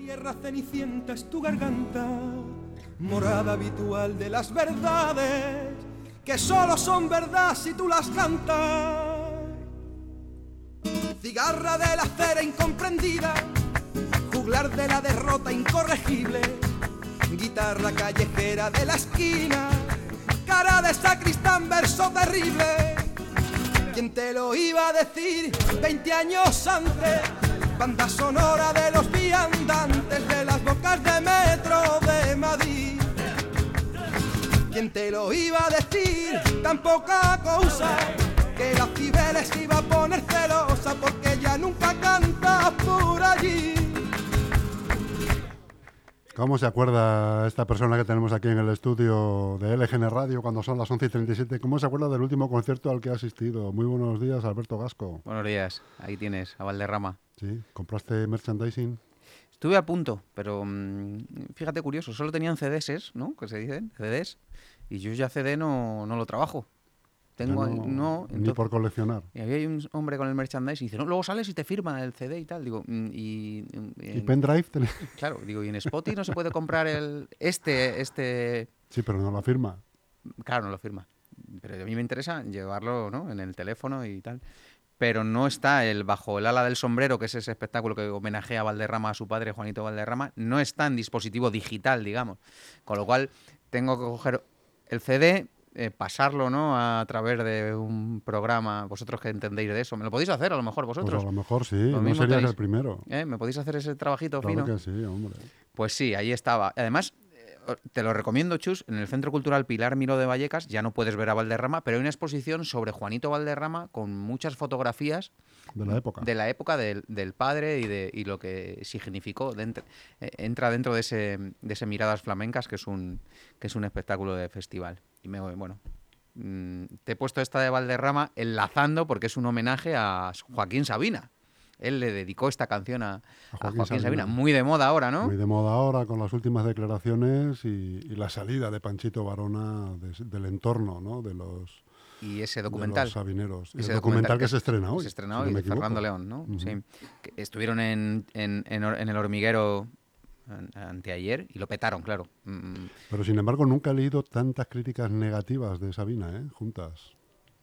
Tierra cenicienta es tu garganta, morada habitual de las verdades, que solo son verdad si tú las cantas. Cigarra de la cera incomprendida, juglar de la derrota incorregible, guitarra callejera de la esquina, cara de sacristán, verso terrible. ¿Quién te lo iba a decir 20 años antes? Banda sonora de los viandantes de las bocas de metro de Madrid. ¿Quién te lo iba a decir? Tan poca cosa que la Cibeles iba a poner celosa porque ya nunca canta por allí. ¿Cómo se acuerda esta persona que tenemos aquí en el estudio de LGN Radio cuando son las 11 y 37? ¿Cómo se acuerda del último concierto al que ha asistido? Muy buenos días, Alberto Gasco. Buenos días, ahí tienes, a Valderrama. Sí, ¿compraste merchandising? Estuve a punto, pero mm, fíjate curioso, solo tenían CDs, ¿no? Que se dicen, CDs, y yo ya CD no, no lo trabajo. Tengo, no- ni por coleccionar. y había un hombre con el merchandising y dice, no, luego sales y te firma el CD y tal. Digo, mm, y, ¿Y en- pendrive? tenés? claro, digo, y en Spotify no se puede comprar el este, este, Sí, pero no la firma. Claro, no lo firma. Pero a mí me interesa llevarlo ¿no? en el teléfono y tal. Pero no está el bajo el ala del sombrero, que es ese espectáculo que homenajea a Valderrama a su padre, Juanito Valderrama, no está en dispositivo digital, digamos. Con lo cual tengo que coger el CD, eh, pasarlo ¿no? a través de un programa, vosotros que entendéis de eso. ¿Me lo podéis hacer a lo mejor Pues vosotros? a lo mejor sí, Lo no serías tenéis. el primero. ¿Eh? ¿Me podéis hacer ese trabajito Claro fino? que sí, hombre. Pues sí, ahí estaba. Además, eh, te lo recomiendo, Chus, en el Centro Cultural Pilar Miro de Vallecas, ya no puedes ver a Valderrama, pero hay una exposición sobre Juanito Valderrama con muchas fotografías De la época. de la época del, del padre y, de, y lo que significó. dentro- eh, entra dentro de ese, de ese Miradas Flamencas, que es un, que es un espectáculo de festival. Y me, bueno, mm, te he puesto esta de Valderrama enlazando porque es un homenaje a Joaquín Sabina. Él le dedicó esta canción a, a Joaquín Joaquín, Sabina. Sabina. muy de moda ahora, ¿no? Muy de moda ahora con las últimas declaraciones y, y la salida de Panchito Varona de- del entorno, ¿no? De los, Y ese de documental. los sabineros. Y Ese el documental que se estrena hoy. Se estrena si no hoy, de Fernando. León, ¿no? Ujú. Sí. Que estuvieron en, en, en Hor- en el hormiguero an- anteayer y lo petaron, claro. Mm, Pero sin embargo nunca he leído tantas críticas negativas de Sabina, ¿eh? Juntas.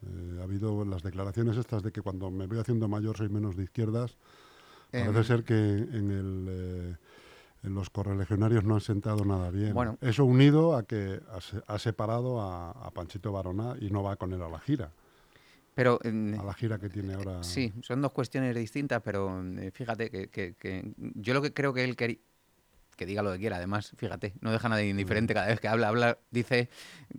Eh, ha habido las declaraciones estas de que cuando me voy haciendo mayor soy menos de izquierdas. Parece Em. ser que en, el, eh, los correligionarios no han sentado nada bien. Bueno. Eso unido a que ha, se- ha separado a, a Panchito Varona y no va con él a la gira, Pero mm, a la gira que tiene ahora. sí, son dos cuestiones distintas, pero eh, fíjate que, que- que yo lo que creo que él quería que diga lo que quiera, además, fíjate, no deja nadie indiferente cada vez que habla, habla, dice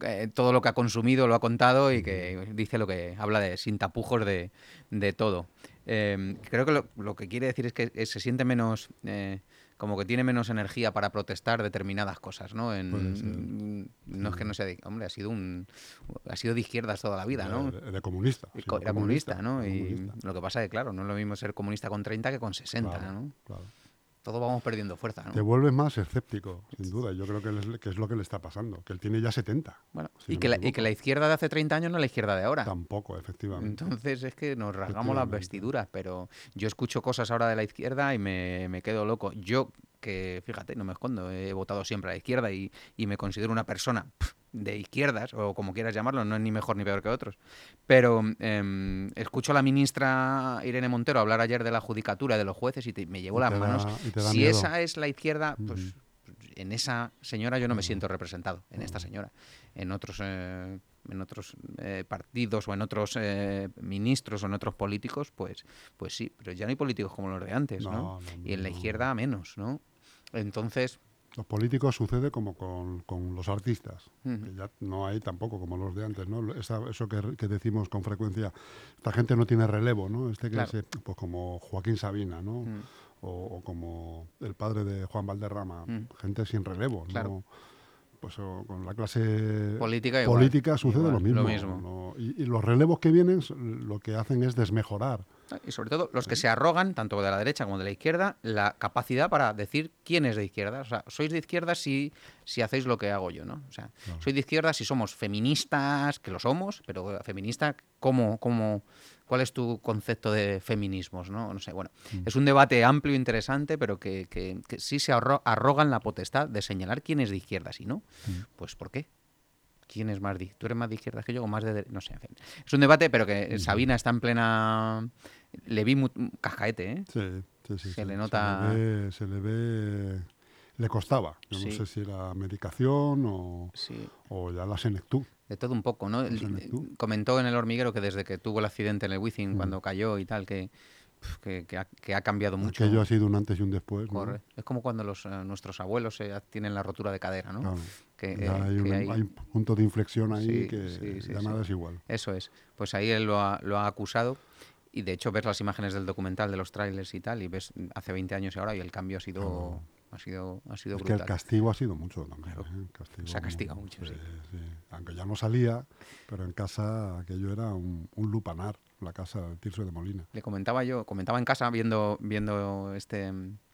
eh, todo lo que ha consumido, lo ha contado y que dice lo que habla de sin tapujos de, de todo. Eh, creo que lo, lo que quiere decir es que se siente menos, eh, como que tiene menos energía para protestar determinadas cosas, ¿no? En- no es que no sea, de, hombre, ha sido un, ha sido de izquierdas toda la vida, ¿no? De, de comunista. Era comunista, ¿no? Y lo que pasa es que, claro, no es lo mismo ser comunista con 30 que con 60, Claro, ¿no? claro. Todos vamos perdiendo fuerza, ¿no? Te vuelves más escéptico, sin duda. Yo creo que es, que es lo que le está pasando, que él tiene ya 70. Bueno, si y, no que la, y que la izquierda de hace 30 años no es la izquierda de ahora. Tampoco, efectivamente. Entonces es que nos rasgamos las vestiduras, pero yo escucho cosas ahora de la izquierda y me, me quedo loco. Yo, que fíjate, no me escondo, he votado siempre a la izquierda y, y me considero una persona de izquierdas, o como quieras llamarlo, no es ni mejor ni peor que otros. Pero em, escucho a la ministra Irene Montero hablar ayer de la judicatura de los jueces y te- me llevo Y las da- manos. Si miedo. esa es la izquierda, pues. En esa señora yo no me siento representado, en esta señora. En otros, eh, en otros eh, partidos o en otros eh, ministros o en otros políticos, pues, pues sí, pero ya no hay políticos como los de antes, ¿no? No, no, y en la no. izquierda menos, ¿no? Entonces, Los políticos sucede como con, con los artistas, que ya no hay tampoco como los de antes, ¿no? Esa- eso que, que decimos con frecuencia, esta gente no tiene relevo, ¿no? Este que Claro. pues como Joaquín Sabina, ¿no? O, o como el padre de Juan Valderrama, Mm. gente sin relevo, Claro. ¿no? Pues o con la clase Política igual, política sucede igual, lo mismo. lo mismo. ¿no? Y, y los relevos que vienen lo que hacen es desmejorar Y sobre todo los que se arrogan, tanto de la derecha como de la izquierda, la capacidad para decir quién es de izquierda. O sea, sois de izquierda si, si hacéis lo que hago yo, ¿no? O sea, soy de izquierda si somos feministas, que lo somos, pero feminista, ¿cómo, cómo, ¿cuál es tu concepto de feminismos, no? No sé, bueno, Mm. es un debate amplio e interesante, pero que, que- que sí se arro- arrogan la potestad de señalar quién es de izquierda, si no, Mm. pues ¿por qué? ¿Quién es más de ¿Tú eres más de izquierda que yo o más de No sé, en fin. Es un debate, pero que Sabina está en plena... Le vi cascaete, ¿eh? Sí, sí, sí. Se sí. le nota- Se le ve, se le ve- le costaba. Yo Sí. no sé si era medicación o, Sí. o ya la senectú. De todo un poco, ¿no? El- tú. comentó en el hormiguero que desde que tuvo el accidente en el Wizzing, Mm. cuando cayó y tal, que, que, que ha, que ha cambiado mucho. Aquello ha sido un antes y un después. ¿no? Es como cuando los, eh, nuestros abuelos eh, tienen la rotura de cadera, ¿no? Claro. Que, eh, hay, que un, hay- hay un punto de inflexión ahí Sí, que sí, sí, ya sí. nada es igual. Eso es. Pues ahí él lo ha, lo ha acusado. Y de hecho ves las imágenes del documental, de los trailers y tal, y ves hace 20 años y ahora, y el cambio ha sido, ha sido, ha sido Es que el castigo ha sido mucho también. Claro. ¿eh? Castigo Se ha castigado mucho, sí. Aunque ya no salía, pero en casa aquello era un, un lupanar, la casa de Tirso de Molina. Le comentaba yo, comentaba en casa viendo, viendo este,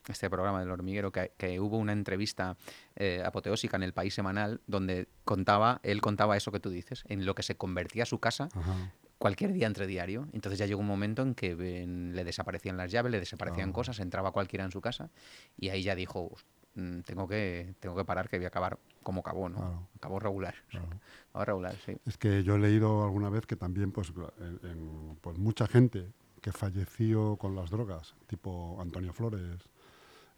este programa del hormiguero que, que hubo una entrevista eh, apoteósica en el País Semanal donde contaba, él contaba eso que tú dices, en lo que se convertía su casa Ajá. Cualquier día entre diario. Entonces ya llegó un momento en que ven, le desaparecían las llaves, le desaparecían Ah. cosas, entraba cualquiera en su casa y ahí ya dijo, "Mm, tengo que, tengo que parar que voy a acabar como acabó, ¿no? Claro. Acabó regular. Claro. Acabó regular, sí. Es que yo he leído alguna vez que también, pues, en- en- pues mucha gente que falleció con las drogas, tipo Antonio Flores,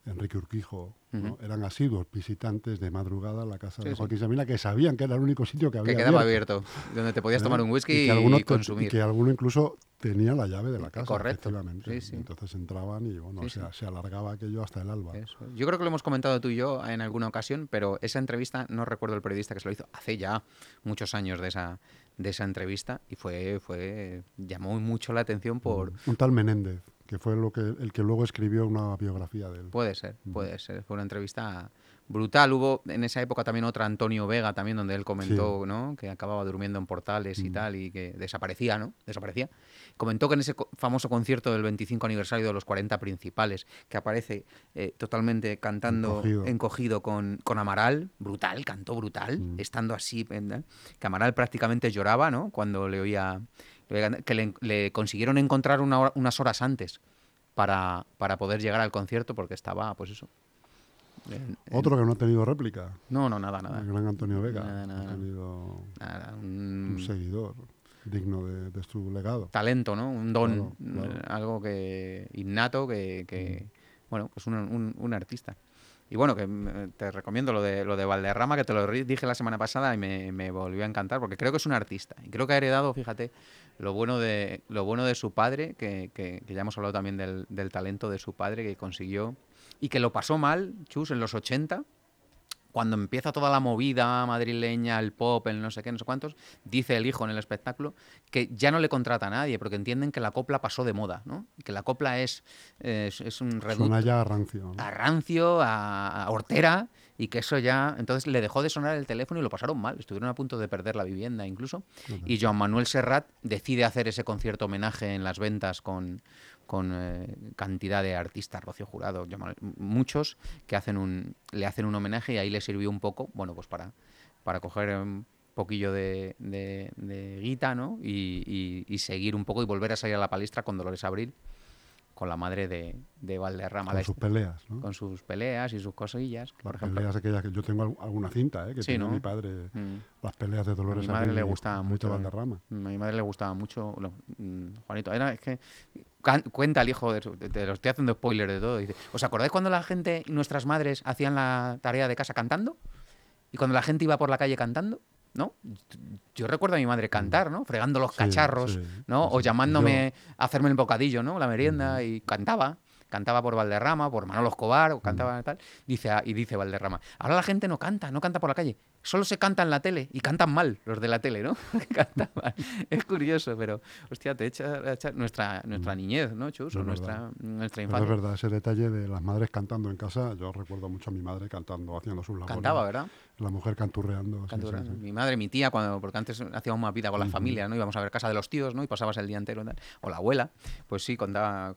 Enrique Urquijo, ¿no? Eran asiduos visitantes de madrugada a la casa Sí, de sí. Joaquín Sabina, que sabían que era el único sitio que había Que quedaba abierto, abierto, donde te podías ¿eh? tomar un whisky y, que alguno te- consumir. y que alguno incluso tenía la llave de la casa, correcto. efectivamente. Sí, sí. Entonces entraban y bueno, Sí, se, sí. se alargaba aquello hasta el alba. Eso. Yo creo que lo hemos comentado tú y yo en alguna ocasión, pero esa entrevista, no recuerdo el periodista que se lo hizo, hace ya muchos años de esa, de esa entrevista y fue, fue llamó mucho la atención por... Un tal Menéndez, que fue lo que, el que luego escribió una biografía de él. Puede ser, puede ser. Fue una entrevista brutal. Hubo en esa época también otra Antonio Vega también, donde él comentó ¿no? que acababa durmiendo en portales y tal y que desaparecía, ¿no? Desaparecía. Comentó que en ese famoso concierto del 25 aniversario de los 40 principales, que aparece eh, totalmente cantando Encogido. encogido, con, con Amaral, brutal, cantó brutal, Mm. estando así, en- que Amaral prácticamente lloraba, ¿no? Cuando le oía, que le, le consiguieron encontrar una hora- unas horas antes para, para poder llegar al concierto porque estaba, pues eso. en- en- Otro que no ha tenido réplica, No, no, nada, nada. el gran Antonio Vega, Nada, nada, ha nada. tenido Nada, un un seguidor digno de, de su legado. talento, ¿no? Un don, Claro, claro. algo que innato, que, que, bueno, pues un, un- un artista. Y bueno, que te recomiendo lo de, lo de Valderrama, que te lo dije la semana pasada y me, me volvió a encantar, porque creo que es un artista. Y creo que ha heredado, fíjate, lo bueno de, lo bueno de su padre, que, que- que ya hemos hablado también del, del talento de su padre, que consiguió y que lo pasó mal, Chus, en los 80, cuando empieza toda la movida madrileña, el pop, el no sé qué, no sé cuántos, dice el hijo en el espectáculo que ya no le contrata a nadie, porque entienden que la copla pasó de moda, ¿no? Que la copla es, es, es un reducto Suena ya a rancio. ¿no? a rancio, a, a hortera, y que eso ya. Entonces le dejó de sonar el teléfono y lo pasaron mal. Estuvieron a punto de perder la vivienda incluso. Y Joan Manuel Serrat decide hacer ese concierto homenaje en las ventas con, con eh, cantidad de artistas, Rocío Jurado, muchos que hacen un, le hacen un homenaje y ahí le sirvió un poco, bueno, pues para, para coger un poquillo de, de, guita, ¿no? Y seguir un poco y volver a salir a la palestra con Dolores Abril, con la madre de, de Valderrama. Con sus est- peleas, ¿no? con sus peleas y sus cosillas, por ejemplo. peleas aquellas que yo tengo al- alguna cinta, ¿eh? que Sí, tiene ¿no? mi padre, Mm. las peleas de A Dolores mi madre le gustaba mucho. Valderrama. A mi madre le gustaba mucho. mm, Juanito, era, es que. can- Cuenta el hijo, de, te, te lo estoy haciendo spoiler de todo. Dice, ¿Os acordáis cuando la gente, nuestras madres, hacían la tarea de casa cantando? ¿Y cuando la gente iba por la calle cantando? ¿No? Yo recuerdo a mi madre cantar, ¿no? Fregando los Sí, cacharros, sí, ¿no? O llamándome a hacerme el bocadillo, ¿no? La merienda y cantaba. cantaba por Valderrama, por Manolo Escobar, o cantaba tal. Dice, ah, y dice Valderrama, ahora la gente no canta, no canta por la calle, solo se canta en la tele y cantan mal los de la tele, ¿no? Es curioso, pero hostia, te echa, echa nuestra, nuestra niñez, ¿no, Chus? O nuestra, nuestra infancia. es verdad, ese detalle de las madres cantando en casa, yo recuerdo mucho a mi madre cantando, haciendo sus labores. Cantaba, ¿verdad? La mujer canturreando. sí, Cantura, sí, sí. Mi madre, mi tía, cuando, porque antes hacíamos más vida con la familia, ¿no? Íbamos a ver casa de los tíos, ¿no? Y pasabas el día entero, tal. o la abuela, pues sí, contaba,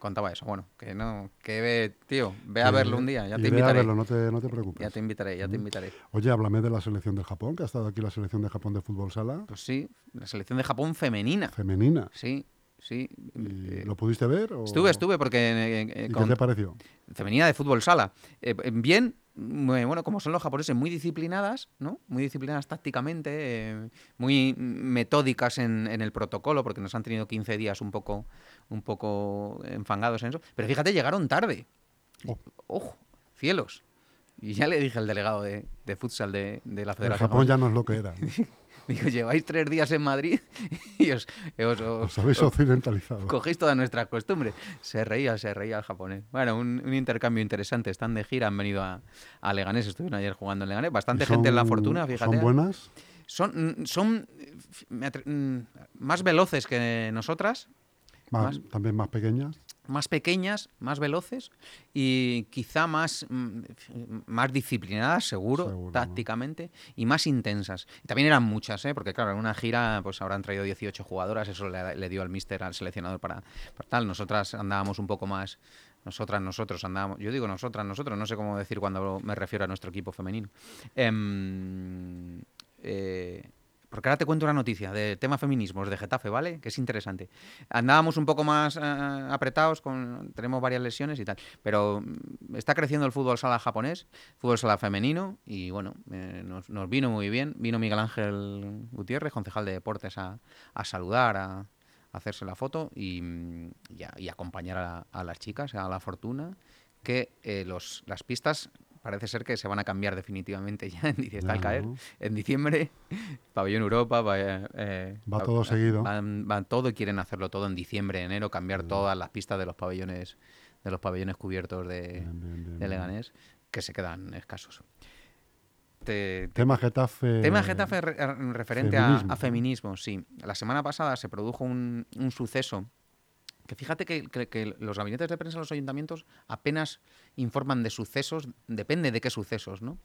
contaba eso. Bueno, que no, que ve, tío, ve a verlo un día, ya y te ve a invitaré. verlo, no te, no te preocupes. Ya te invitaré, ya te invitaré. Oye, háblame de la selección de Japón, que ha estado aquí la selección de Japón de fútbol sala, Pues sí, la selección de Japón femenina. femenina. Sí, sí. ¿Y Eh, ¿Lo pudiste ver? o- Estuve, estuve, porque eh, eh, ¿Y con- qué te pareció? femenina de fútbol sala. Eh, bien, bueno, como son los japoneses, muy disciplinadas, ¿no? Muy disciplinadas tácticamente, eh, muy metódicas en, en el protocolo, porque nos han tenido 15 días un poco, un poco enfangados en eso. Pero fíjate, llegaron tarde. Oh. ¡Ojo! ¡Cielos! Y ya le dije al delegado de, de futsal de, de la El Federación. Japón ya no es lo que era. Digo, lleváis tres días en Madrid y os, os- os- Os habéis occidentalizado. cogéis todas nuestras costumbres. Se reía, se reía el japonés. Bueno, un, un intercambio interesante. Están de gira, han venido a, a Leganés, estuvieron ayer jugando en Leganés. Bastante ¿Y gente en la fortuna, fíjate. ¿Son buenas? Son, son, mm, más veloces que nosotras, Más- Más- También más pequeñas. Más pequeñas, más veloces y quizá más, mm, más disciplinadas, seguro, Seguro, ¿no? tácticamente, y más intensas. También eran muchas, ¿eh? porque claro, en una gira pues habrán traído 18 jugadoras, eso le, le dio al míster, al seleccionador para, para tal. Nosotras andábamos un poco más... Nosotras, nosotros andábamos. Yo digo nosotras, nosotros, no sé cómo decir cuando me refiero a nuestro equipo femenino. Em, eh, porque ahora te cuento una noticia de tema feminismos de Getafe, ¿vale? Que es interesante. Andábamos un poco más eh, apretados, con, tenemos varias lesiones y tal, pero mm, está creciendo el fútbol sala japonés, fútbol sala femenino, y bueno, eh, nos, vino muy bien. Vino Miguel Ángel Gutiérrez, concejal de deportes, a, saludar, a, hacerse la foto y, mm, a, acompañar a, a las chicas, a la fortuna, que eh, los, las pistas parece ser que se van a cambiar definitivamente ya en, dic- está al caer en diciembre, pabellón Europa, va, eh, Va todo seguido. Van, van todo y quieren hacerlo todo en diciembre, enero, cambiar todas las pistas de los pabellones de los pabellones cubiertos de, Bien. Leganés, que se quedan escasos. Te- te- Tema Getafe. Tema Getafe re- re- referente a- feminismo, a, feminismo, sí. La semana pasada se produjo un, un suceso que fíjate que, los gabinetes de prensa de los ayuntamientos apenas informan de sucesos, depende de qué sucesos, ¿no?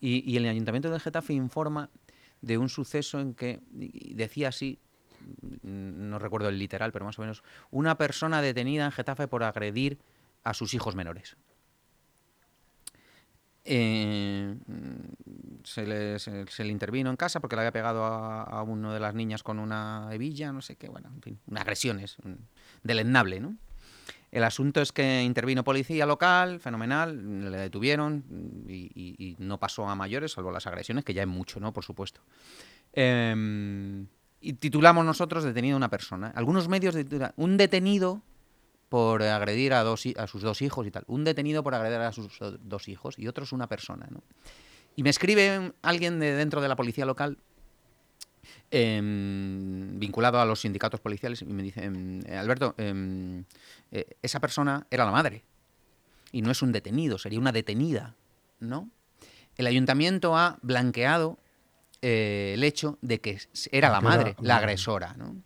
Y, y el ayuntamiento de Getafe informa de un suceso en que decía así, mm, no recuerdo el literal, pero más o menos, una persona detenida en Getafe por agredir a sus hijos menores. Eh, mm, se, le, se- le intervino en casa porque le había pegado a, a una de las niñas con una hebilla, no sé qué, bueno, en fin, una mm, deleznable, ¿no? El asunto es que intervino policía local, fenomenal, le detuvieron y no pasó a mayores, salvo las agresiones, que ya es mucho, ¿no? Por supuesto. Em, y titulamos nosotros detenido una persona. Algunos medios titulan un detenido por agredir a, dos, a sus dos hijos y tal. Un detenido por agredir a sus do- dos hijos y otros una persona, ¿no? Y me escribe alguien de dentro de la policía local em, vinculado a los sindicatos policiales y me dice, em, eh, Alberto, em, eh, esa persona era la madre y no es un detenido, sería una detenida, ¿no? El ayuntamiento ha blanqueado eh, el hecho de que era la Que era madre, la la agresora, ¿no?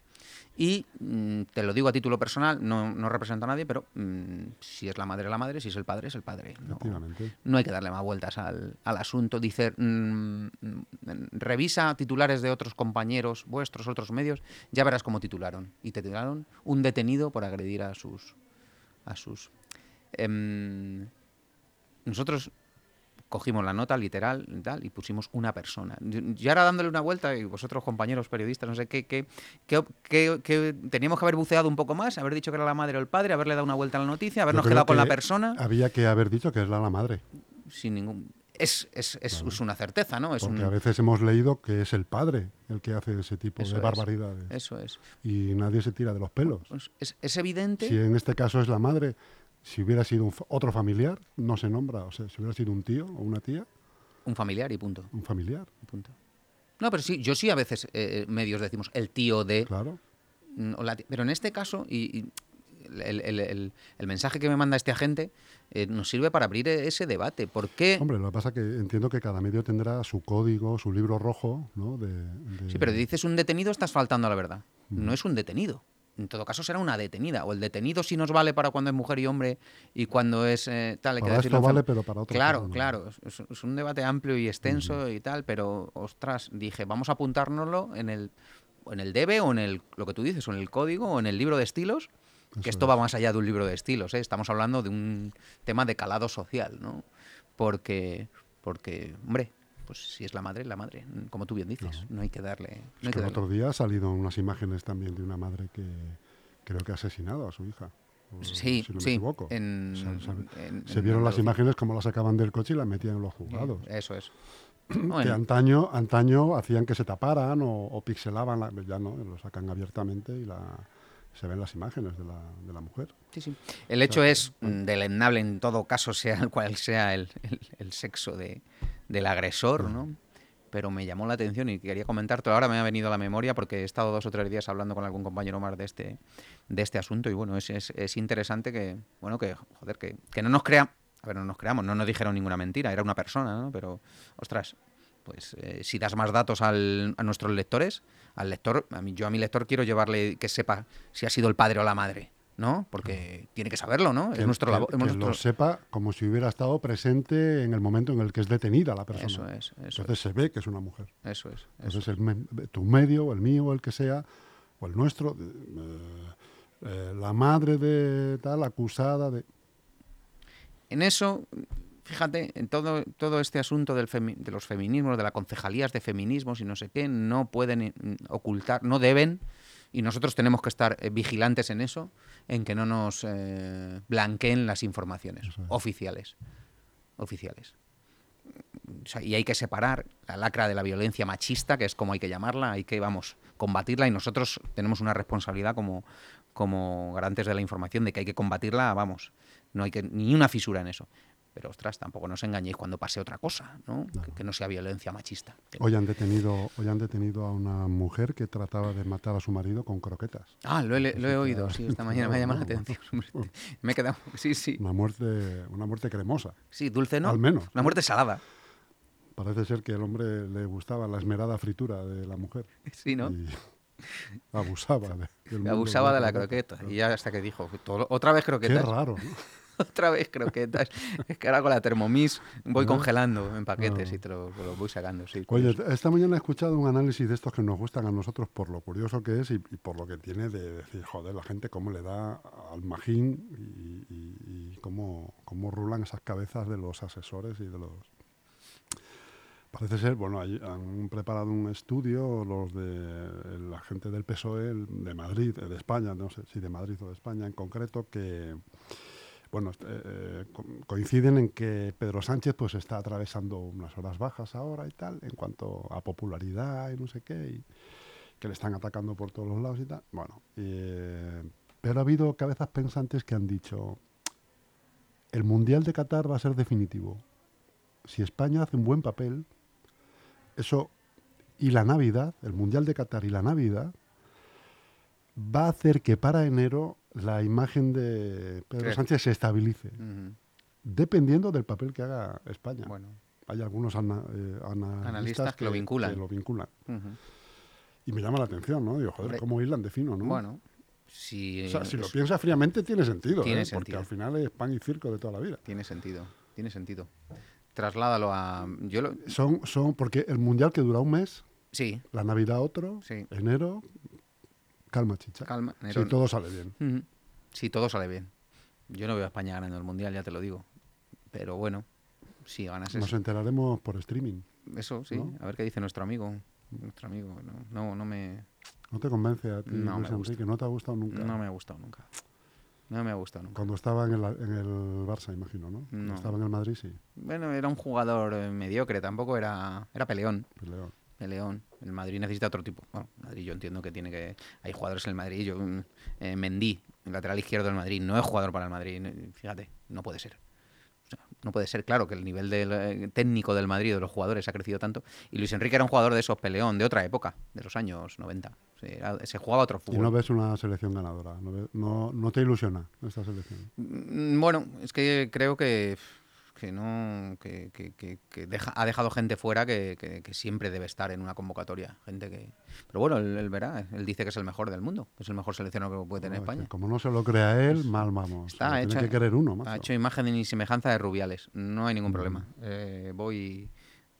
Y mm, te lo digo a título personal, no, no represento a nadie, pero mm, si es la madre, la madre, si es el padre, es el padre. No, no hay que darle más vueltas al, al asunto. Dice, mm, revisa titulares de otros compañeros vuestros, otros medios, ya verás cómo titularon. Y titularon un detenido por agredir a sus... A sus Em, nosotros cogimos la nota literal y tal, y pusimos una persona. Y ahora dándole una vuelta, y vosotros compañeros periodistas, no sé qué, qué, qué, qué- qué- teníamos que haber buceado un poco más, haber dicho que era la madre o el padre, haberle dado una vuelta a la noticia, habernos quedado con la persona Había que haber dicho que es la, madre. sin ningún es, es, es, Claro. es una certeza, ¿no? Es Porque un- a veces hemos leído que es el padre el que hace ese tipo Eso de es. barbaridades. eso es. Y nadie se tira de los pelos. Pues es, es evidente. Si en este caso es la madre, si hubiera sido un otro familiar, no se nombra. O sea, si hubiera sido un tío o una tía, Un familiar y punto. un familiar, y punto. No, pero sí, yo sí a veces eh, medios decimos el tío de claro. mm, o la tía- pero en este caso y, y el, el- el- el mensaje que me manda este agente eh, nos sirve para abrir e- ese debate. ¿Por qué? Hombre, lo que pasa es que entiendo que cada medio tendrá su código, su libro rojo, ¿no? De, de- Sí, pero dices un detenido, estás faltando a la verdad. Mm. No es un detenido. En todo caso será una detenida. O el detenido sí nos vale para cuando es mujer y hombre y cuando es eh, tal. hay que Para decirlo esto vale, pero para otras Claro, no. claro. Es, es un debate amplio y extenso y tal, pero ostras, dije, vamos a apuntárnoslo en el, en el debe o en el, lo que tú dices, o en el código o en el libro de estilos. Que esto va más allá de un libro de estilos, ¿eh? estamos hablando de un tema de calado social, ¿no? Porque, porque hombre, pues si es la madre, la madre, como tú bien dices, no hay que darle... Es No hay que que el otro día han salido unas imágenes también de una madre que creo que ha asesinado a su hija. Sí, si no me sí. equivoco. En, Se- se- en- Se en vieron las imágenes como las sacaban del coche y las metían en los juzgados. Eso es. Que Bueno, antaño, antaño hacían que se taparan o, o pixelaban, la- ya no, lo sacan abiertamente y la, se ven las imágenes de la, de la mujer. sí, sí. El hecho es mm, deleznable en todo caso, sea el cual sea el, el- el sexo de, del agresor, ¿no? Pero me llamó la atención y quería comentártelo. Ahora me ha venido a la memoria porque he estado dos o tres días hablando con algún compañero más de este, de este asunto y bueno, es, es, es interesante que, bueno, que, joder, que, que no nos crea, a ver, no nos creamos, no nos dijeron ninguna mentira, era una persona, ¿no? Pero, ostras, pues eh, si das más datos al- a nuestros lectores, al lector, a mí, yo a mi lector quiero llevarle que sepa si ha sido el padre o la madre, ¿no? Porque tiene que saberlo, ¿no? Que, es nuestro labor. que nuestro- lo sepa como si hubiera estado presente en el momento en el que es detenida la persona. Eso es, eso Entonces se ve que es una mujer. Eso es. eso Entonces el me- tu medio, el mío, el que sea, o el nuestro, eh, eh, la madre de tal acusada de... En eso, fíjate, en todo, todo este asunto del femi- de los feminismos, de las concejalías de feminismos y no sé qué, no pueden eh, ocultar, no deben, y nosotros tenemos que estar eh, vigilantes en eso, en que no nos eh, blanqueen las informaciones oficiales. Oficiales. O sea, y hay que separar la lacra de la violencia machista, que es como hay que llamarla, hay que, vamos, combatirla y nosotros tenemos una responsabilidad como, como garantes de la información de que hay que combatirla, vamos, no hay que ni una fisura en eso. Pero, ostras, tampoco nos engañéis cuando pase otra cosa, ¿no? Que, que no sea violencia machista. Hoy han detenido, hoy han detenido a una mujer que trataba de matar a su marido con croquetas. Ah, lo he, lo he oído, sí, esta mañana me ha llamado la atención. Me he quedado, sí, sí. Una muerte, una muerte cremosa. Sí, dulce no. Al menos. Una muerte salada. Parece ser que el hombre le gustaba la esmerada fritura de la mujer. Sí, ¿no? Y abusaba de, Abusaba de la croqueta. Y ya hasta que dijo, todo- otra vez Qué croquetas. raro, ¿no? Otra vez croquetas. es que ahora con la Thermomix voy congelando en paquetes Ah. y te lo, voy sacando. Sí, Oye, esta mañana he escuchado un análisis de estos que nos gustan a nosotros por lo curioso que es y, y por lo que tiene de decir, joder, la gente cómo le da al magín y, y- y cómo, cómo rulan esas cabezas de los asesores y de los... Parece ser, bueno, ahí han preparado un estudio los de la gente del PSOE de Madrid, de España, no sé si de Madrid o de España en concreto, que bueno, eh, co- coinciden en que Pedro Sánchez pues está atravesando unas horas bajas ahora y tal, en cuanto a popularidad y no sé qué, y que le están atacando por todos los lados y tal. Bueno, eh, pero ha habido cabezas pensantes que han dicho, el Mundial de Qatar va a ser definitivo. Si España hace un buen papel, eso y la Navidad, el Mundial de Qatar y la Navidad, va a hacer que para enero la imagen de Pedro. Sánchez se estabilice, dependiendo del papel que haga España. Bueno. Hay algunos ana- eh, analistas, Analistas que lo vinculan. que lo vinculan. Y me llama la atención, ¿no? Digo, joder. ¿cómo de fino, no? Bueno, si, o sea, si lo piensas fríamente tiene sentido, Tiene ¿eh? Porque sentido. al final es pan y circo de toda la vida. tiene sentido, tiene sentido. Trasládalo a... Yo lo... Son, son, porque el Mundial que dura un mes, Sí, la Navidad otro, Sí. enero, calma, chicha. calma. Si todo sale bien. Si todo sale bien. Yo no veo a España ganando el Mundial, ya te lo digo. Pero bueno, si ganas Nos eso, enteraremos por streaming. eso sí, ¿no? a ver qué dice nuestro amigo. Nuestro amigo, no, no, no me, ¿No te convence a ti, No me Luis gusta. Enrique? ¿No te ha gustado nunca? no me ha gustado nunca. No me ha gustado nunca. Cuando estaba en el, en el Barça, imagino, ¿no? Cuando No. Estaba en el Madrid, sí. Bueno, era un jugador eh, mediocre, tampoco era... Era peleón. el León. El Madrid necesita otro tipo. Bueno, Madrid yo entiendo que tiene que... Hay jugadores en el Madrid. Yo, mm, eh, Mendy, el lateral izquierdo del Madrid, no es jugador para el Madrid. n- Fíjate, no puede ser. O sea, no puede ser, claro, que el nivel del, eh, técnico del Madrid, de los jugadores, ha crecido tanto. Y Luis Enrique era un jugador de esos peleón, de otra época, de los años 90. Sí, era- se jugaba otro Y fútbol. no ves una selección ganadora. No, no, no te ilusiona esta selección. Mm, Bueno, es que creo que, que no que, que- que- que deja- ha dejado gente fuera que, que- que siempre debe estar en una convocatoria. Gente que. Pero bueno, él, él verá, él dice que es el mejor del mundo, que es el mejor seleccionado que puede tener No, es España. como no se lo crea él, mal vamos. Está lo tiene que querer uno, macho. Ha hecho imagen y semejanza de Rubiales, no hay ningún Mm. problema. Eh, voy.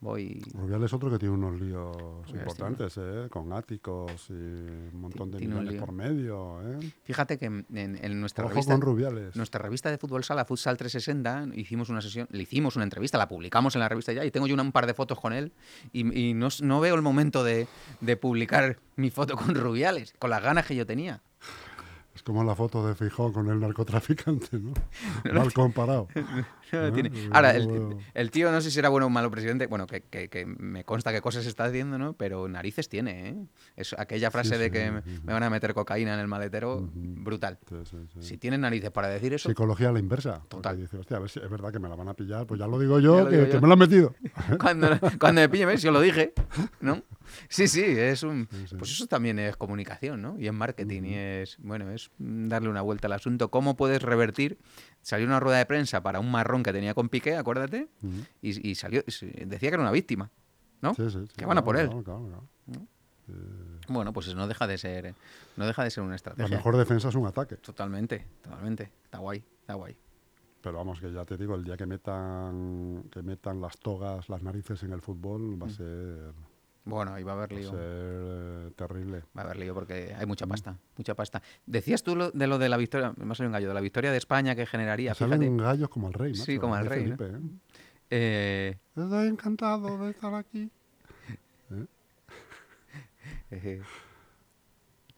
Voy Rubial es otro que tiene unos líos Rubiales importantes, ¿eh? Con áticos y un montón de Tiene millones por medio, ¿eh? Fíjate que en, en nuestra Ojo revista. con Rubiales. Nuestra revista de fútbol sala, Futsal 360, hicimos una sesión, le hicimos una entrevista, la publicamos en la revista ya y tengo yo un par de fotos con él y, y no, no veo el momento de, de publicar mi foto con Rubiales, con las ganas que yo tenía. Es como la foto de Fijó con el narcotraficante, ¿no? Mal comparado. No tiene- Eh, Ahora, el, el tío no sé si era bueno o malo presidente, bueno, que, que- que me consta qué cosas está haciendo, ¿no? Pero narices tiene, ¿eh? Es aquella frase Sí, de sí, que me, van a meter cocaína en el maletero, brutal. Si tienen narices para decir eso, Psicología a la inversa. Total. Dice, hostia, a ver si es verdad que me la van a pillar. Pues ya lo digo yo, lo que, digo que yo. me lo han metido. cuando, cuando me pille, ¿ves? Yo lo dije, ¿no? Sí, sí, es un... Pues eso también es comunicación, ¿no? Y es marketing, y es, bueno, es mm, darle una vuelta al asunto. ¿Cómo puedes revertir? Salió una rueda de prensa para un marrón que tenía con Piqué, acuérdate, y, y salió, decía que era una víctima, ¿no? Sí, sí, sí, Que van a por él. claro, claro, claro. Bueno, pues no deja de ser, no deja de ser una La estrategia. mejor defensa es un ataque. Totalmente, totalmente. Está guay, está guay. Pero vamos, que ya te digo, el día que metan, que metan las togas, las narices en el fútbol, Mm. va a ser, Bueno, ahí va a haber va a lío. ser eh, terrible. Va a haber lío porque hay Mm. mucha pasta, mucha pasta. Decías tú lo- de lo de la victoria, me ha salido un gallo, de la victoria de España que generaría, Salen fíjate. gallos como el rey, Sí, macho, como el rey, ¿eh? Eh, Estoy encantado de estar aquí.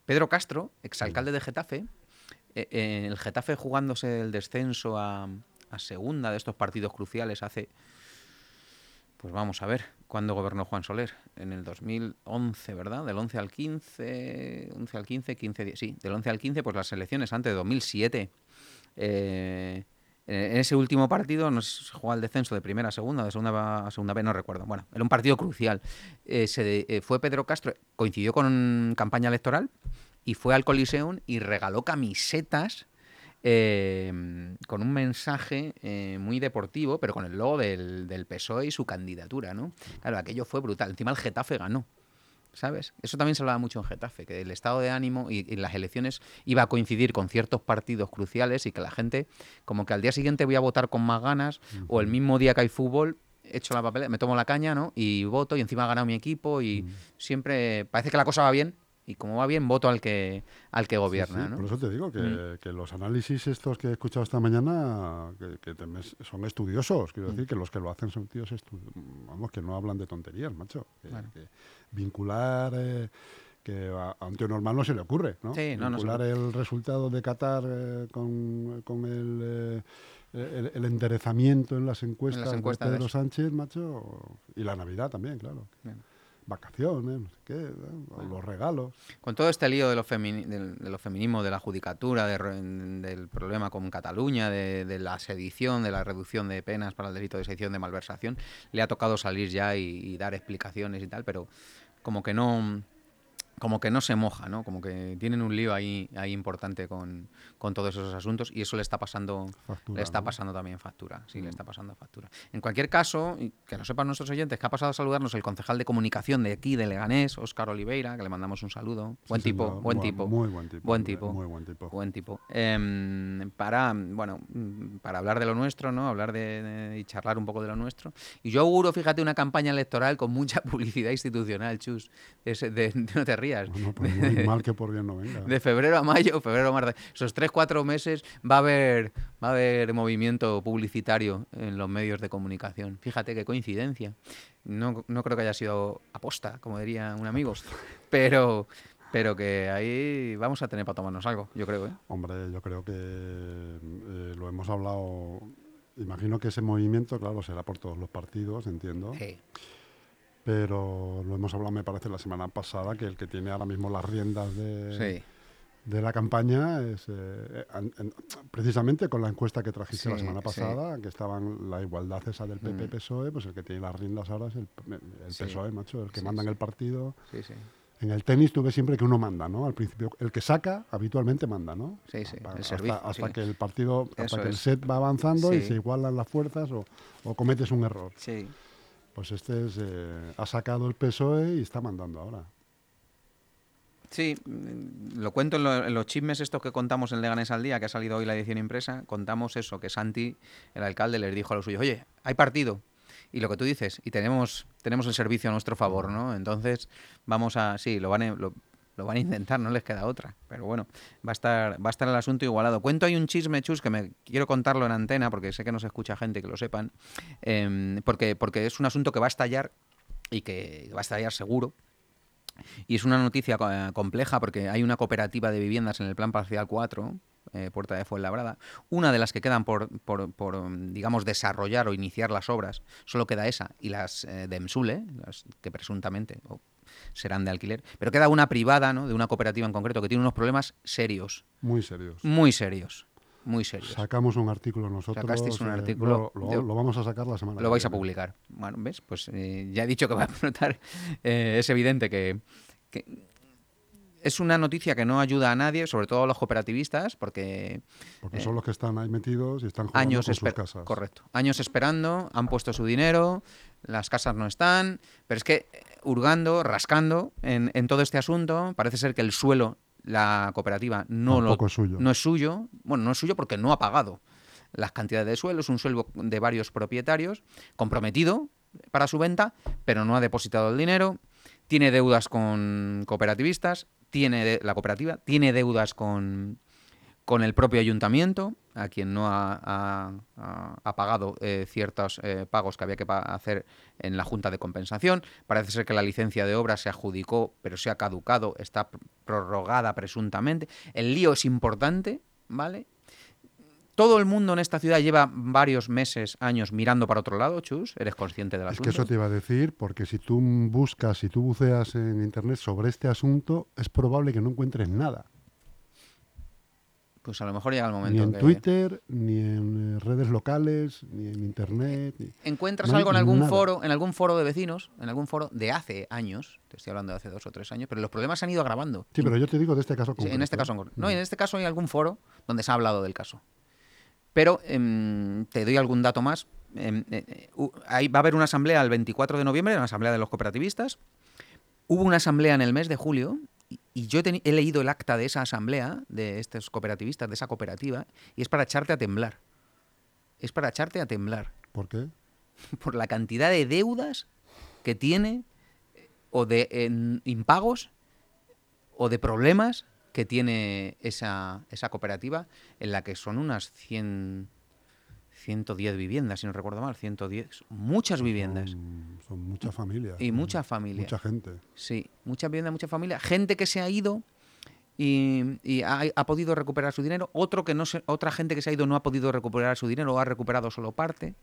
Pedro Castro, exalcalde de Getafe, eh, el Getafe jugándose el descenso a, a segunda de estos partidos cruciales hace, pues vamos a ver, ¿cuándo gobernó Juan Soler? En el 2011, ¿verdad? Del 11 al 15, 11 al 15, 15, die- sí, del 11 al 15, pues las elecciones antes de 2007. Eh, en ese último partido no sé si se jugaba el descenso de primera a segunda, de segunda a segunda B, no recuerdo. Bueno, era un partido crucial. Eh, se eh, fue Pedro Castro, coincidió con campaña electoral y fue al Coliseum y regaló camisetas eh, con un mensaje eh, muy deportivo, pero con el logo del, del PSOE y su candidatura, ¿no? Claro, aquello fue brutal. Encima el Getafe ganó. ¿Sabes? Eso también se hablaba mucho en Getafe, que el estado de ánimo y, y las elecciones iba a coincidir con ciertos partidos cruciales y que la gente, como que al día siguiente voy a votar con más ganas, o el mismo día que hay fútbol, echo la papeleta, me tomo la caña, ¿no? Y voto, y encima ha ganado mi equipo, y siempre parece que la cosa va bien, y como va bien, voto al que, al que gobierna, Sí, ¿no? Por eso te digo que, Mm. que los análisis estos que he escuchado esta mañana que, que te mes- son estudiosos. Quiero Mm. decir que los que lo hacen son tíos vamos, que no hablan de tonterías, macho. Que- Claro. vincular eh, que a, a un tío normal no se le ocurre, ¿no? Sí, no, no se le vincular el resultado de Qatar eh, con, con el, eh, el, el enderezamiento en las encuestas, encuestas, de Pedro. Sánchez, macho, y la Navidad también, claro. Bien. Vacaciones, no sé qué, ¿no? Los regalos. Con todo este lío de los, del- de los feminismos, de la judicatura, de del problema con Cataluña, de, de la sedición, de la reducción de penas para el delito de sedición, de malversación, le ha tocado salir ya y dar explicaciones y tal, pero como que no como que no se moja, ¿no? Como que tienen un lío ahí, ahí importante con, con todos esos asuntos y eso le está pasando Factura, le está ¿no? pasando también factura, sí, le está pasando factura. En cualquier caso, que lo sepan nuestros oyentes, que ha pasado a saludarnos el concejal de comunicación de aquí, de Leganés, Óscar Oliveira, que le mandamos un saludo. Buen tipo, buen tipo. Muy buen tipo. Buen hombre, tipo. Muy buen tipo. Buen tipo. Em, para, bueno, mm, para hablar de lo nuestro, ¿no? Hablar de, de- y charlar un poco de lo nuestro. Y yo auguro, fíjate, una campaña electoral con mucha publicidad institucional, Chus. De de- no te rías. Bueno, pues muy mal que por bien no venga. De febrero a mayo, febrero a marzo, esos tres, cuatro meses va a haber va a haber movimiento publicitario en los medios de comunicación. Fíjate qué coincidencia. No, no creo que haya sido aposta, como diría un amigo, pero pero que ahí vamos a tener para tomarnos algo, yo creo, ¿eh? Hombre, yo creo que eh, lo hemos hablado. Imagino que ese movimiento, claro, será por todos los partidos, entiendo. Sí. Pero lo hemos hablado, me parece, la semana pasada, que el que tiene ahora mismo las riendas de, Sí. de la campaña es eh, en- precisamente con la encuesta que trajiste la Sí, semana sí. pasada, que estaban la igualdad esa del PP Mm. PSOE, pues el que tiene las riendas ahora es el, el Sí. PSOE, macho, el que Sí, manda en sí. el partido. Sí, sí. En el tenis tú ves siempre que uno manda, ¿no? Al principio, el que saca habitualmente manda, ¿no? Sí, sí, el hasta, servicio, hasta sí. que el partido, hasta Eso que el set va avanzando y Sí. se igualan las fuerzas o, o cometes un error. Sí. Pues este es, eh, ha sacado el PSOE y está mandando ahora. Sí, mm, lo cuento en, lo- en los chismes estos que contamos en Leganés al Día, que ha salido hoy la edición impresa, contamos eso, que Santi, el alcalde, les dijo a los suyos, oye, hay partido. Y lo que tú dices, y tenemos, tenemos el servicio a nuestro favor, ¿no? Entonces, vamos a, sí, lo van a, lo van a intentar, no les queda otra. Pero bueno, va a estar, va a estar el asunto igualado. Cuento hay un chisme, Chus, que me quiero contarlo en antena, porque sé que no se escucha gente que lo sepan, em, porque, porque es un asunto que va a estallar y que va a estallar seguro. Y es una noticia eh, compleja porque hay una cooperativa de viviendas en el Plan Parcial 4, eh, Puerta de Fuenlabrada. Una de las que quedan por, por, digamos, desarrollar o iniciar las obras, solo queda esa y las eh, de Emsule, las que presuntamente serán de alquiler. Pero queda una privada, ¿no? de una cooperativa en concreto, que tiene unos problemas serios, Muy serios. muy serios, muy serios. Sacamos un artículo nosotros. Sacasteis un eh, artículo. Lo, lo- Yo- lo vamos a sacar la semana Lo que vais a publicar. Bueno, ¿ves? Pues eh, ya he dicho que va a explotar. Eh, es evidente que, que es una noticia que no ayuda a nadie, sobre todo a los cooperativistas, porque Porque eh, son los que están ahí metidos y están jugando años con sus casas. correcto años esperando han puesto su dinero las casas no están pero es que eh, hurgando rascando en, en todo este asunto parece ser que el suelo la cooperativa no lo es suyo. no es suyo bueno no es suyo porque no ha pagado las cantidades de suelo es un suelo de varios propietarios comprometido para su venta pero no ha depositado el dinero tiene deudas con cooperativistas tiene la cooperativa tiene deudas con con el propio ayuntamiento, a quien no ha, pagado eh, ciertos eh, pagos que había que hacer en la Junta de Compensación. Parece ser que la licencia de obra se adjudicó, pero se ha caducado, está pr- prorrogada presuntamente. El lío es importante, ¿vale? Todo el mundo en esta ciudad lleva varios meses, años mirando para otro lado, Chus. ¿Eres consciente del Es asunto? que eso te iba a decir, porque si tú buscas, si tú buceas en internet sobre este asunto, es probable que no encuentres nada. Pues a lo mejor llega el Ni momento en que... Twitter, ni en eh, redes locales, ni en internet. ni- encuentras No algo en algún nada. foro, en algún foro de vecinos, en algún foro de hace años, te estoy hablando de hace dos o tres años, pero los problemas se han ido agravando. Sí, pero yo te digo de este caso Sí, en este caso, en concreto. no, en este caso hay algún foro donde se ha hablado del caso. Pero em, te doy algún dato más. Em, eh, eh, ahí va a haber una asamblea el 24 de noviembre, una asamblea de los cooperativistas. Hubo una asamblea en el mes de julio y, yo he, leído el acta de esa asamblea, de estos cooperativistas, de esa cooperativa, y es para echarte a temblar. Es para echarte a temblar ¿Por qué? por la cantidad de deudas que tiene eh, o de impagos o de problemas que tiene esa, esa cooperativa en la que son unas 100, 110 viviendas, si no recuerdo mal, 110, muchas viviendas Son, son muchas familias. y ¿no? mucha familia. Mucha gente. Sí, muchas viviendas, mucha familia, gente que se ha ido y, y ha, ha podido recuperar su dinero, otro que no se, otra gente que se ha ido no ha podido recuperar su dinero o ha recuperado solo parte.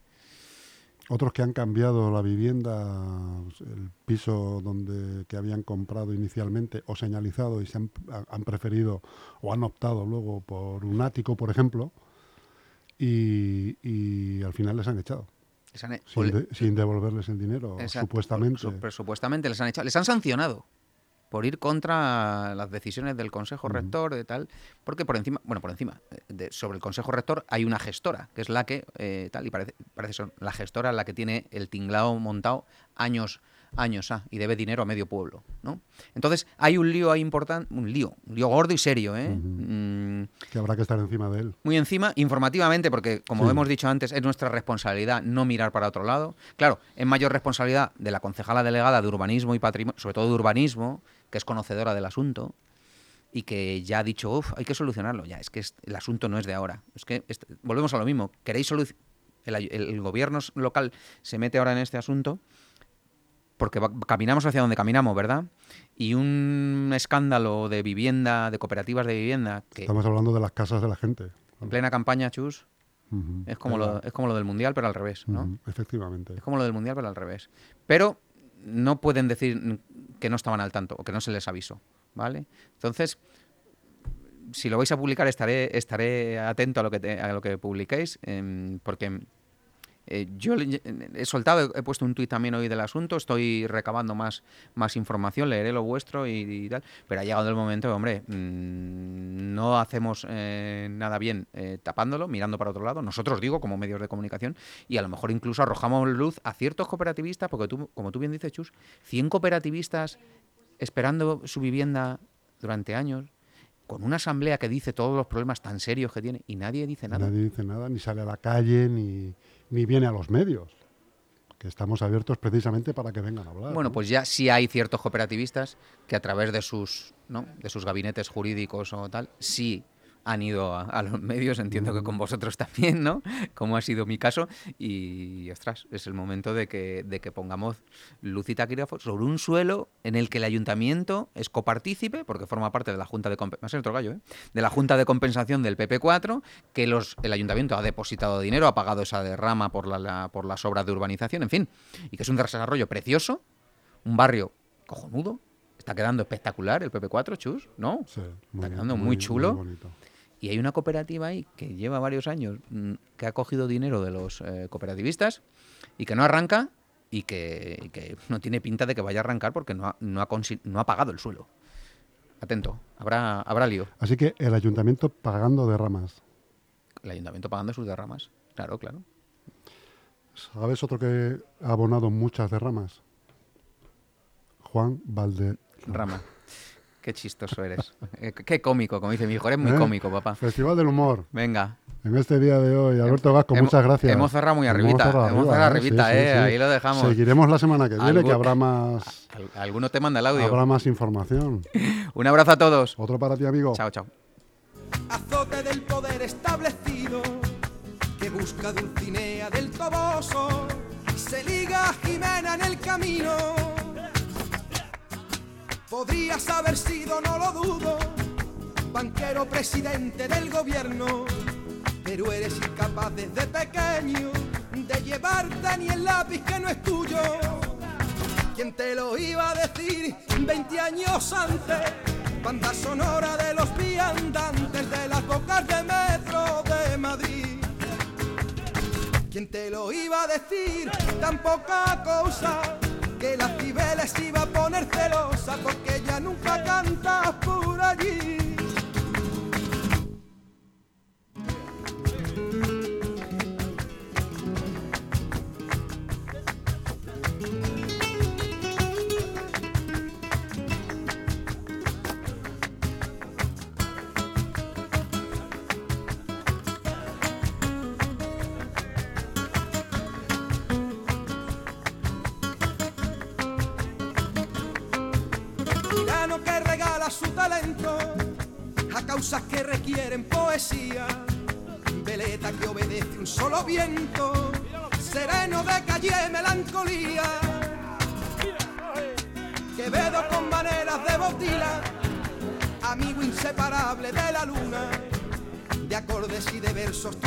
Otros que han cambiado la vivienda, el piso donde que habían comprado inicialmente o señalizado y se han, han preferido o han optado luego por un ático, por ejemplo, y, y al final les han echado, Les han- o sin, de- sin devolverles el dinero, Exacto. supuestamente. Su- supuestamente les han echado, les han sancionado por ir contra las decisiones del Consejo. Rector de tal, porque por encima, bueno, por encima, eh, de- sobre el Consejo Rector hay una gestora, que es la que eh, tal, y parece, parece ser la gestora la que tiene el tinglao montado años, años ah, y debe dinero a medio pueblo, ¿no? Entonces hay un lío ahí importante, un lío, un lío gordo y serio, ¿eh? Mm, que habrá que estar encima de él. muy encima, informativamente, porque como Sí. hemos dicho antes, es nuestra responsabilidad no mirar para otro lado. Claro, es mayor responsabilidad de la concejala delegada de urbanismo y patrimonio, sobre todo de urbanismo, que es conocedora del asunto y que ya ha dicho, uff, hay que solucionarlo. Ya, es que el asunto no es de ahora. Es que est- volvemos a lo mismo. ¿Queréis solucionar? El, gobierno local se mete ahora en este asunto porque va- caminamos hacia donde caminamos, ¿verdad? Y un escándalo de vivienda, de cooperativas de vivienda, que Estamos hablando de las casas de la gente. en plena campaña, Chus, es como, lo, es como lo del Mundial, pero al revés, ¿no? Efectivamente. Es como lo del Mundial, pero al revés. Pero no pueden decir que no estaban al tanto o que no se les avisó, ¿vale? Entonces, si lo vais a publicar estaré, estaré atento a lo que, a lo que publiquéis, em, porque eh, yo he soltado, he puesto un tuit también hoy del asunto, estoy recabando más, más información, leeré lo vuestro y, tal, pero ha llegado el momento, hombre, mm, no hacemos eh, nada bien eh, tapándolo, mirando para otro lado, nosotros digo, como medios de comunicación, y a lo mejor incluso arrojamos luz a ciertos cooperativistas, porque tú, como tú bien dices, Chus, 100 cooperativistas esperando su vivienda durante años, con una asamblea que dice todos los problemas tan serios que tiene y nadie dice nada. Nadie dice nada, ni sale a la calle, ni, ni viene a los medios, que estamos abiertos precisamente para que vengan a hablar. Bueno, pues ya sí hay ciertos cooperativistas que a través de sus, ¿no? de sus gabinetes jurídicos o tal, sí han ido a, los medios, entiendo que con vosotros también, ¿no? Como ha sido mi caso. Y, ostras, es el momento de que, de que pongamos luz y taquígrafo sobre un suelo en el que el ayuntamiento es copartícipe, porque forma parte de la Junta de Compensación, otro gallo, ¿eh? de la Junta de Compensación del PP4, que los, el ayuntamiento ha depositado dinero, ha pagado esa derrama por, la, por las obras de urbanización, en fin, y que es un desarrollo precioso, un barrio cojonudo, Está quedando espectacular el PP4, Chus, ¿no? Sí, Está quedando muy, chulo. Y hay una cooperativa ahí que lleva varios años, mm, que ha cogido dinero de los eh, cooperativistas y que no arranca y que, no tiene pinta de que vaya a arrancar porque no ha, no ha, pagado el suelo. Atento, habrá, habrá lío. Así que el ayuntamiento pagando derramas. El ayuntamiento pagando sus derramas, claro, claro. ¿Sabes otro que ha abonado muchas derramas? Juan Valderrama. Qué chistoso eres. Eh, qué cómico, como dice mi hijo. Eres muy ¿Eh? cómico, papá. Festival del Humor. Venga. En este día de hoy, Alberto Gasco, muchas gracias. Hemos cerrado muy arribita. Hemos cerrado, arribita, ¿eh? Ahí lo dejamos. Seguiremos la semana que viene, que habrá más... Alguno te manda el audio. Habrá más información. Un abrazo a todos. Otro para ti, amigo. Chao, chao. Azote del poder establecido que busca Dulcinea del Toboso se liga a Jimena en el camino Podrías haber sido, no lo dudo, banquero presidente del gobierno, pero eres incapaz desde pequeño de llevarte ni el lápiz que no es tuyo. ¿Quién te lo iba a decir 20 años antes? Banda sonora de los viandantes de las bocas de metro de Madrid. ¿Quién te lo iba a decir? Tan poca cosa que la Cibeles iba a poner celosa porque ella nunca canta por allí.